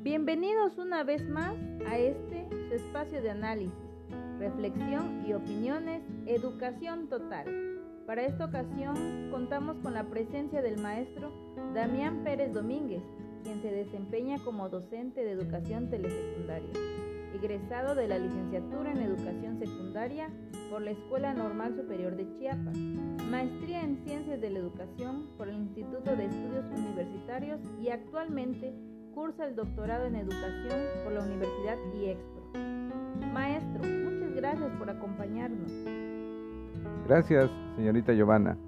Bienvenidos una vez más a este su espacio de análisis, reflexión y opiniones, educación total. Para esta ocasión contamos con la presencia del maestro Damián Pérez Domínguez, quien se desempeña como docente de educación telesecundaria, egresado de la licenciatura en educación secundaria por la Escuela Normal Superior de Chiapas, maestría en ciencias de la educación por el Instituto de Estudios Universitarios y actualmente cursa el doctorado en educación por la Universidad IEXPRO. Maestro, muchas gracias por acompañarnos. Gracias, señorita Giovanna.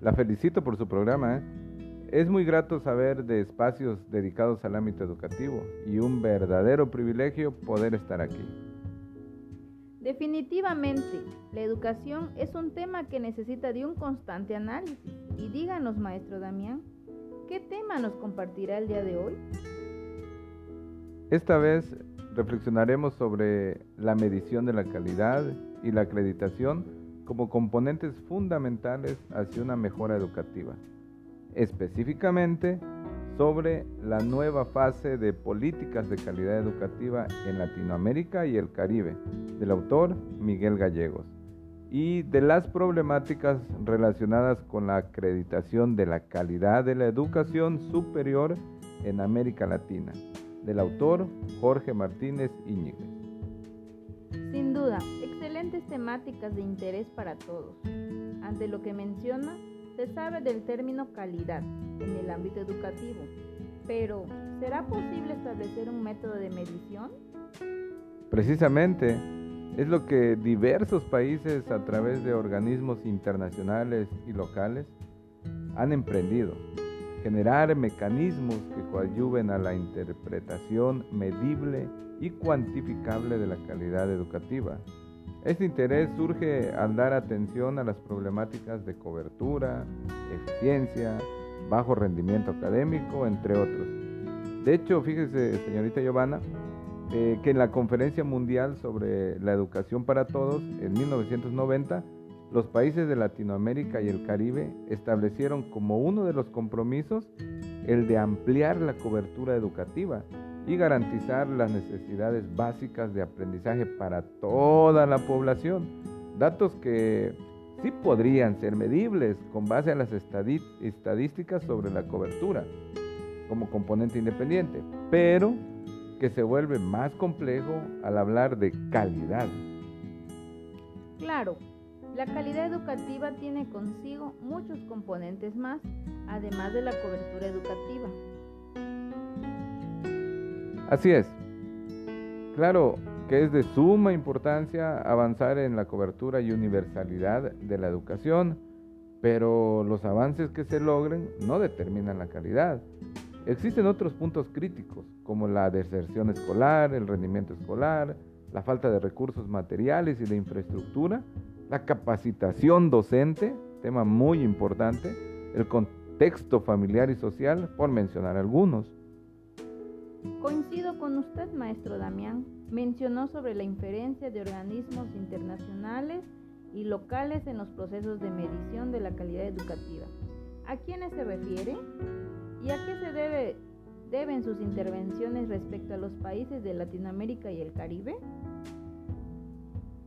La felicito por su programa. ¿eh? Es muy grato saber de espacios dedicados al ámbito educativo y un verdadero privilegio poder estar aquí. Definitivamente, la educación es un tema que necesita de un constante análisis. Y díganos, maestro Damián, ¿qué tema nos compartirá el día de hoy? Esta vez reflexionaremos sobre la medición de la calidad y la acreditación como componentes fundamentales hacia una mejora educativa. Específicamente sobre la nueva fase de políticas de calidad educativa en Latinoamérica y el Caribe, del autor Miguel Gallegos, y de las problemáticas relacionadas con la acreditación de la calidad de la educación superior en América Latina del autor Jorge Martínez Íñiguez. Sin duda, excelentes temáticas de interés para todos. Ante lo que menciona, se sabe del término calidad en el ámbito educativo, pero ¿será posible establecer un método de medición? Precisamente, es lo que diversos países a través de organismos internacionales y locales han emprendido generar mecanismos que coadyuven a la interpretación medible y cuantificable de la calidad educativa. Este interés surge al dar atención a las problemáticas de cobertura, eficiencia, bajo rendimiento académico, entre otros. De hecho, fíjese, señorita Giovanna, eh, que en la Conferencia Mundial sobre la Educación para Todos, en 1990, los países de Latinoamérica y el Caribe establecieron como uno de los compromisos el de ampliar la cobertura educativa y garantizar las necesidades básicas de aprendizaje para toda la población. Datos que sí podrían ser medibles con base a las estadísticas sobre la cobertura como componente independiente, pero que se vuelve más complejo al hablar de calidad. Claro, la calidad educativa tiene consigo muchos componentes más, además de la cobertura educativa. Así es. Claro que es de suma importancia avanzar en la cobertura y universalidad de la educación, pero los avances que se logren no determinan la calidad. Existen otros puntos críticos, como la deserción escolar, el rendimiento escolar, la falta de recursos materiales y de infraestructura, la capacitación docente, tema muy importante, el contexto familiar y social, por mencionar algunos. Coincido con usted, maestro Damián. Mencionó sobre la inferencia de organismos internacionales y locales en los procesos de medición de la calidad educativa. ¿A quiénes se refiere? ¿Y a qué se debe, deben sus intervenciones respecto a los países de Latinoamérica y el Caribe?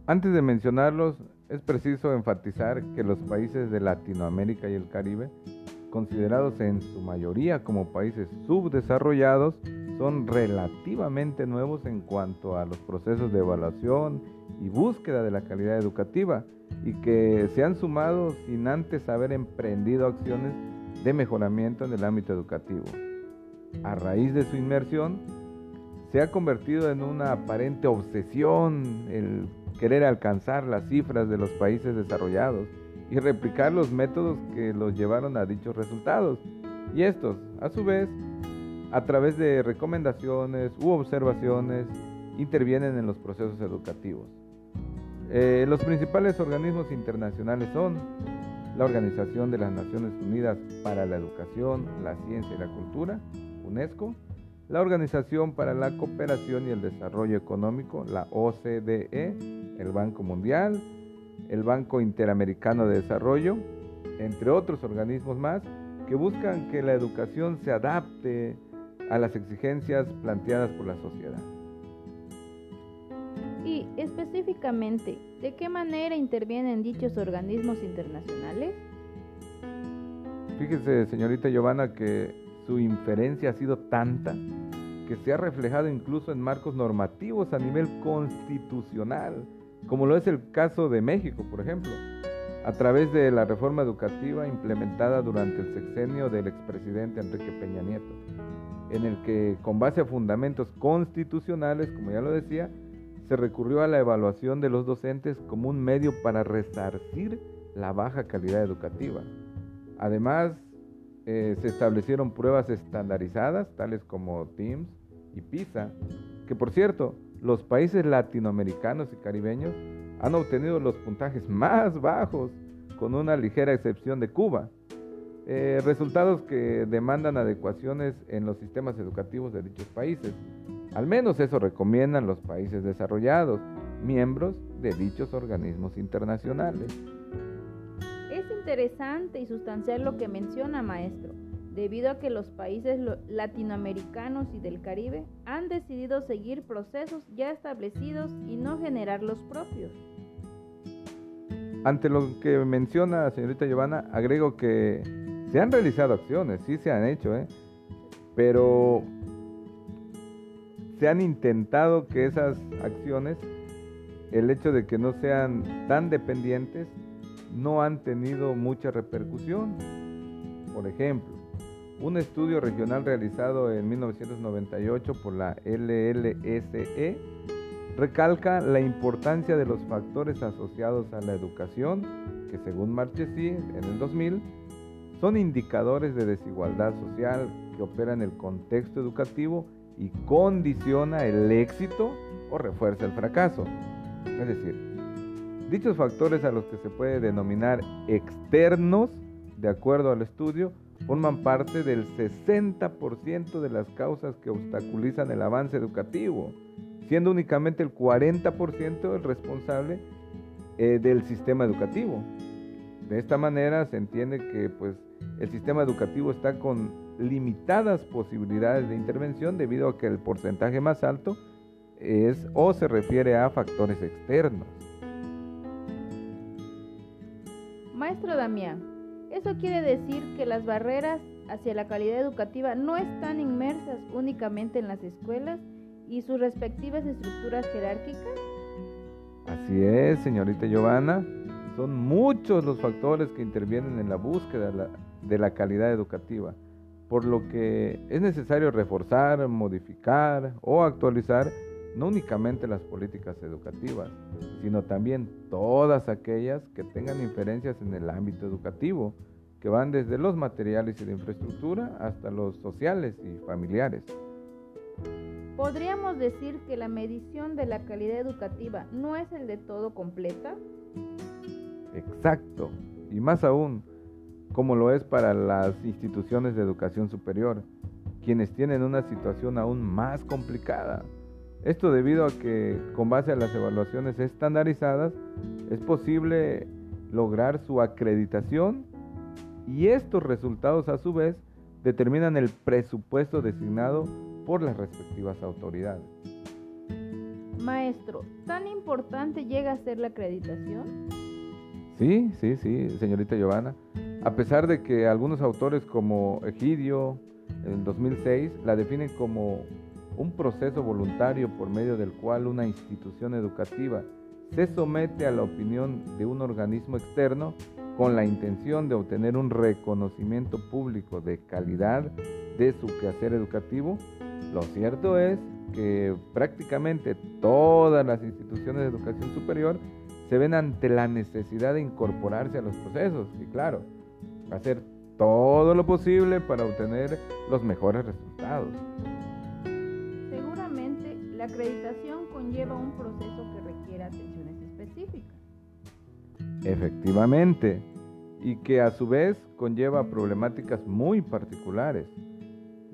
Antes de mencionarlos, es preciso enfatizar que los países de Latinoamérica y el Caribe, considerados en su mayoría como países subdesarrollados, son relativamente nuevos en cuanto a los procesos de evaluación y búsqueda de la calidad educativa y que se han sumado sin antes haber emprendido acciones de mejoramiento en el ámbito educativo. A raíz de su inmersión, se ha convertido en una aparente obsesión el querer alcanzar las cifras de los países desarrollados y replicar los métodos que los llevaron a dichos resultados. Y estos, a su vez, a través de recomendaciones u observaciones, intervienen en los procesos educativos. Eh, los principales organismos internacionales son la Organización de las Naciones Unidas para la Educación, la Ciencia y la Cultura, UNESCO, la Organización para la Cooperación y el Desarrollo Económico, la OCDE, el Banco Mundial, el Banco Interamericano de Desarrollo, entre otros organismos más que buscan que la educación se adapte a las exigencias planteadas por la sociedad. Y específicamente, ¿de qué manera intervienen dichos organismos internacionales? Fíjese, señorita Giovanna, que su inferencia ha sido tanta que se ha reflejado incluso en marcos normativos a nivel constitucional, como lo es el caso de México, por ejemplo, a través de la reforma educativa implementada durante el sexenio del expresidente Enrique Peña Nieto, en el que, con base a fundamentos constitucionales, como ya lo decía, se recurrió a la evaluación de los docentes como un medio para resarcir la baja calidad educativa. Además, eh, se establecieron pruebas estandarizadas, tales como TIMSS y PISA, que por cierto, los países latinoamericanos y caribeños han obtenido los puntajes más bajos, con una ligera excepción de Cuba. Eh, resultados que demandan adecuaciones en los sistemas educativos de dichos países. Al menos eso recomiendan los países desarrollados, miembros de dichos organismos internacionales. Es interesante y sustancial lo que menciona, maestro, debido a que los países latinoamericanos y del Caribe han decidido seguir procesos ya establecidos y no generar los propios. Ante lo que menciona señorita Giovanna, agrego que se han realizado acciones, sí se han hecho, ¿eh? pero se han intentado que esas acciones, el hecho de que no sean tan dependientes, no han tenido mucha repercusión. Por ejemplo, un estudio regional realizado en 1998 por la LLSE recalca la importancia de los factores asociados a la educación, que según Marchesi en el 2000, son indicadores de desigualdad social que operan en el contexto educativo y condiciona el éxito o refuerza el fracaso. Es decir, Dichos factores a los que se puede denominar externos, de acuerdo al estudio, forman parte del 60% de las causas que obstaculizan el avance educativo, siendo únicamente el 40% el responsable eh, del sistema educativo. De esta manera se entiende que pues, el sistema educativo está con limitadas posibilidades de intervención debido a que el porcentaje más alto es o se refiere a factores externos. Maestro Damián, eso quiere decir que las barreras hacia la calidad educativa no están inmersas únicamente en las escuelas y sus respectivas estructuras jerárquicas. Así es, señorita Giovanna. Son muchos los factores que intervienen en la búsqueda de la calidad educativa, por lo que es necesario reforzar, modificar o actualizar no únicamente las políticas educativas, sino también todas aquellas que tengan inferencias en el ámbito educativo, que van desde los materiales y de infraestructura hasta los sociales y familiares. ¿Podríamos decir que la medición de la calidad educativa no es el de todo completa? Exacto, y más aún, como lo es para las instituciones de educación superior, quienes tienen una situación aún más complicada esto debido a que con base a las evaluaciones estandarizadas es posible lograr su acreditación y estos resultados a su vez determinan el presupuesto designado por las respectivas autoridades. Maestro, ¿tan importante llega a ser la acreditación? Sí, sí, sí, señorita Giovanna. A pesar de que algunos autores como Egidio en 2006 la definen como un proceso voluntario por medio del cual una institución educativa se somete a la opinión de un organismo externo con la intención de obtener un reconocimiento público de calidad de su quehacer educativo, lo cierto es que prácticamente todas las instituciones de educación superior se ven ante la necesidad de incorporarse a los procesos y claro, hacer todo lo posible para obtener los mejores resultados. La acreditación conlleva un proceso que requiere atenciones específicas. Efectivamente, y que a su vez conlleva problemáticas muy particulares.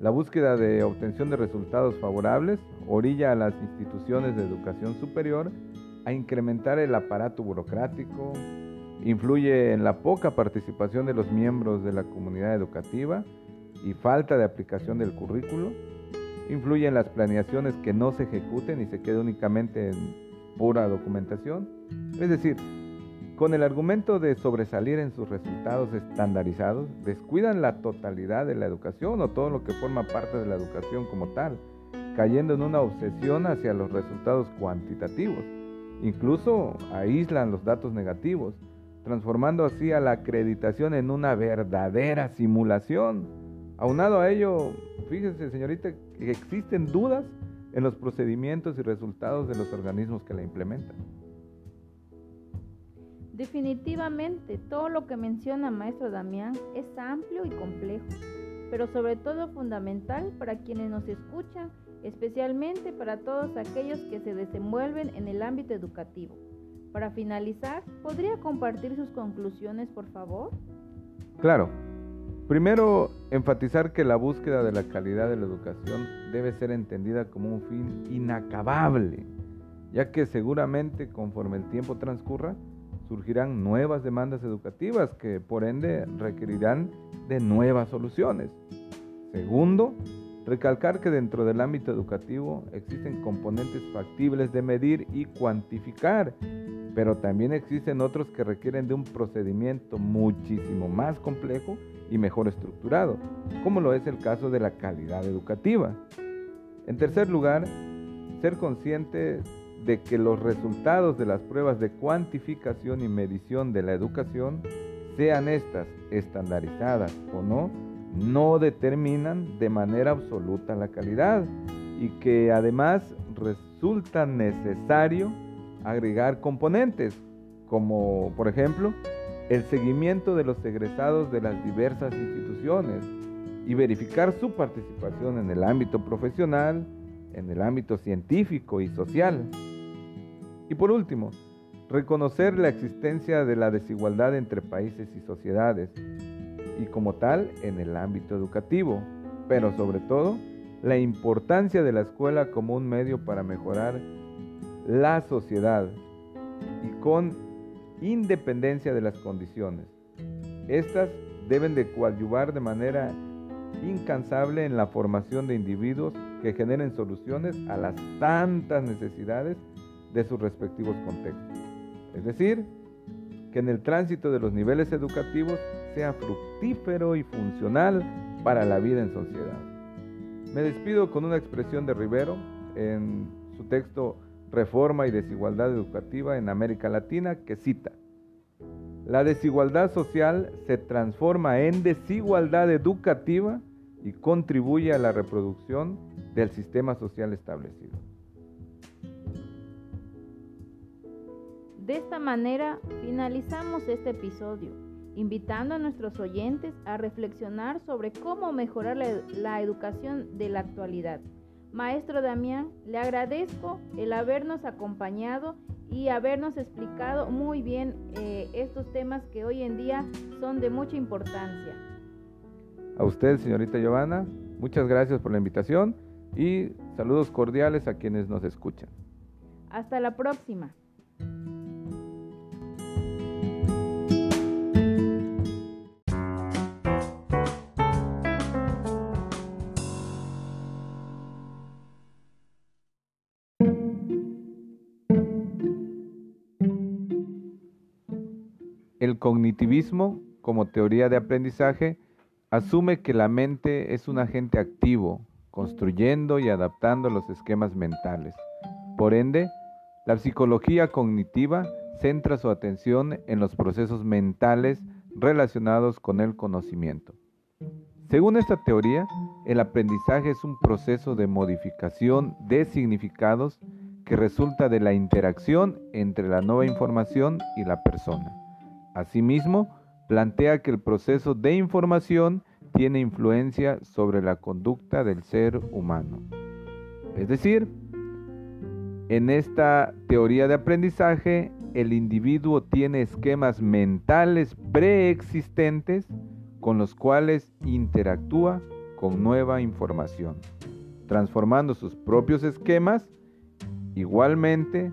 La búsqueda de obtención de resultados favorables orilla a las instituciones de educación superior a incrementar el aparato burocrático, influye en la poca participación de los miembros de la comunidad educativa y falta de aplicación del currículo, influye en las planeaciones que no se ejecuten y se quede únicamente en pura documentación. Es decir, con el argumento de sobresalir en sus resultados estandarizados, descuidan la totalidad de la educación o todo lo que forma parte de la educación como tal, cayendo en una obsesión hacia los resultados cuantitativos. Incluso aíslan los datos negativos, transformando así a la acreditación en una verdadera simulación. Aunado a ello, fíjese señorita, que existen dudas en los procedimientos y resultados de los organismos que la implementan. Definitivamente, todo lo que menciona maestro Damián es amplio y complejo, pero sobre todo fundamental para quienes nos escuchan, especialmente para todos aquellos que se desenvuelven en el ámbito educativo. Para finalizar, ¿podría compartir sus conclusiones, por favor? Claro. Primero, enfatizar que la búsqueda de la calidad de la educación debe ser entendida como un fin inacabable, ya que seguramente conforme el tiempo transcurra, surgirán nuevas demandas educativas que por ende requerirán de nuevas soluciones. Segundo, recalcar que dentro del ámbito educativo existen componentes factibles de medir y cuantificar, pero también existen otros que requieren de un procedimiento muchísimo más complejo y mejor estructurado, como lo es el caso de la calidad educativa. En tercer lugar, ser consciente de que los resultados de las pruebas de cuantificación y medición de la educación, sean estas estandarizadas o no, no determinan de manera absoluta la calidad y que además resulta necesario agregar componentes como por ejemplo el seguimiento de los egresados de las diversas instituciones y verificar su participación en el ámbito profesional, en el ámbito científico y social. Y por último, reconocer la existencia de la desigualdad entre países y sociedades, y como tal en el ámbito educativo, pero sobre todo la importancia de la escuela como un medio para mejorar la sociedad y con independencia de las condiciones. Estas deben de coadyuvar de manera incansable en la formación de individuos que generen soluciones a las tantas necesidades de sus respectivos contextos. Es decir, que en el tránsito de los niveles educativos sea fructífero y funcional para la vida en sociedad. Me despido con una expresión de Rivero en su texto Reforma y Desigualdad Educativa en América Latina que cita, La desigualdad social se transforma en desigualdad educativa y contribuye a la reproducción del sistema social establecido. De esta manera finalizamos este episodio, invitando a nuestros oyentes a reflexionar sobre cómo mejorar la, educación de la actualidad. Maestro Damián, le agradezco el habernos acompañado y habernos explicado muy bien eh, estos temas que hoy en día son de mucha importancia. A usted, señorita Giovanna, muchas gracias por la invitación y saludos cordiales a quienes nos escuchan. Hasta la próxima. El cognitivismo, como teoría de aprendizaje, asume que la mente es un agente activo, construyendo y adaptando los esquemas mentales. Por ende, la psicología cognitiva centra su atención en los procesos mentales relacionados con el conocimiento. Según esta teoría, el aprendizaje es un proceso de modificación de significados que resulta de la interacción entre la nueva información y la persona. Asimismo, plantea que el proceso de información tiene influencia sobre la conducta del ser humano. Es decir, en esta teoría de aprendizaje, el individuo tiene esquemas mentales preexistentes con los cuales interactúa con nueva información, transformando sus propios esquemas. Igualmente,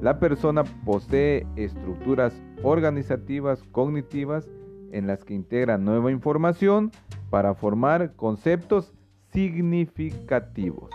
la persona posee estructuras organizativas cognitivas en las que integra nueva información para formar conceptos significativos.